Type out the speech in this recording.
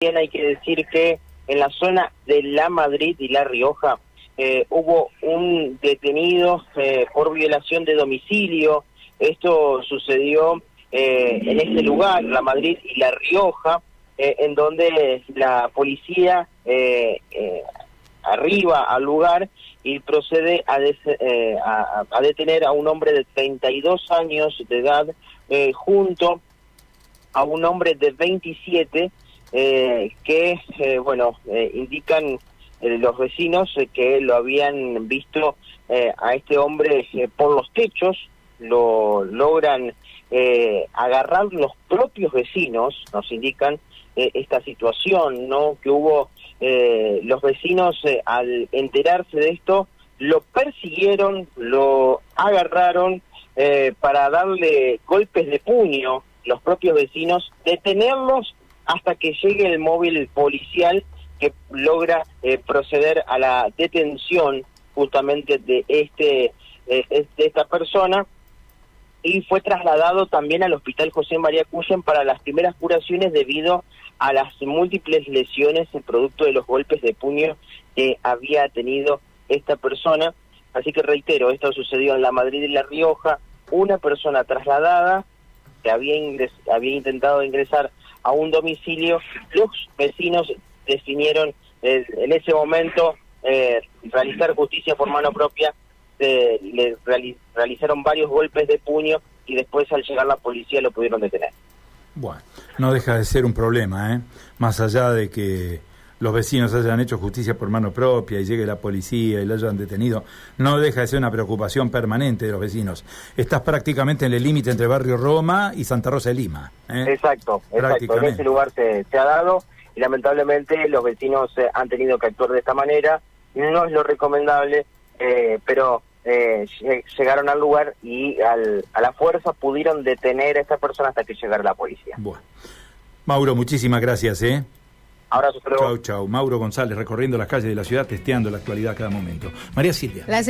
Bien, hay que decir que en la zona de La Madrid y La Rioja eh, hubo un detenido eh, por violación de domicilio. Esto sucedió eh, en este lugar, La Madrid y La Rioja, en donde la policía arriba al lugar y procede a, a, detener a un hombre de 32 años de edad junto a un hombre de 27 eh, que, eh, bueno, eh, indican los vecinos que lo habían visto a este hombre por los techos, lo logran agarrar los propios vecinos, nos indican esta situación, ¿no? Que hubo los vecinos al enterarse de esto, lo persiguieron, lo agarraron para darle golpes de puño, los propios vecinos, detenerlos hasta que llegue el móvil policial que logra eh, proceder a la detención justamente de este eh, de esta persona y fue trasladado también al hospital José María Cuyen para las primeras curaciones debido a las múltiples lesiones en producto de los golpes de puño que había tenido esta persona. Así que reitero, esto sucedió en la Madrid y La Rioja, una persona trasladada que había, había intentado ingresar a un domicilio, los vecinos definieron eh, en ese momento eh, realizar justicia por mano propia, eh, le realizaron varios golpes de puño y después al llegar la policía lo pudieron detener. Bueno, no deja de ser un problema, ¿eh? Más allá de que los vecinos hayan hecho justicia por mano propia y llegue la policía y lo hayan detenido, no deja de ser una preocupación permanente de los vecinos. Estás prácticamente en el límite entre Barrio Roma y Santa Rosa de Lima. ¿eh? Exacto, exacto. En ese lugar se, ha dado y lamentablemente los vecinos eh, han tenido que actuar de esta manera. No es lo recomendable, eh, pero llegaron al lugar y al, a la fuerza pudieron detener a esta persona hasta que llegara la policía. Bueno. Mauro, muchísimas gracias. ¿eh? Abrazo, Chau, chau. Mauro González recorriendo las calles de la ciudad, testeando la actualidad a cada momento. María Silvia. Las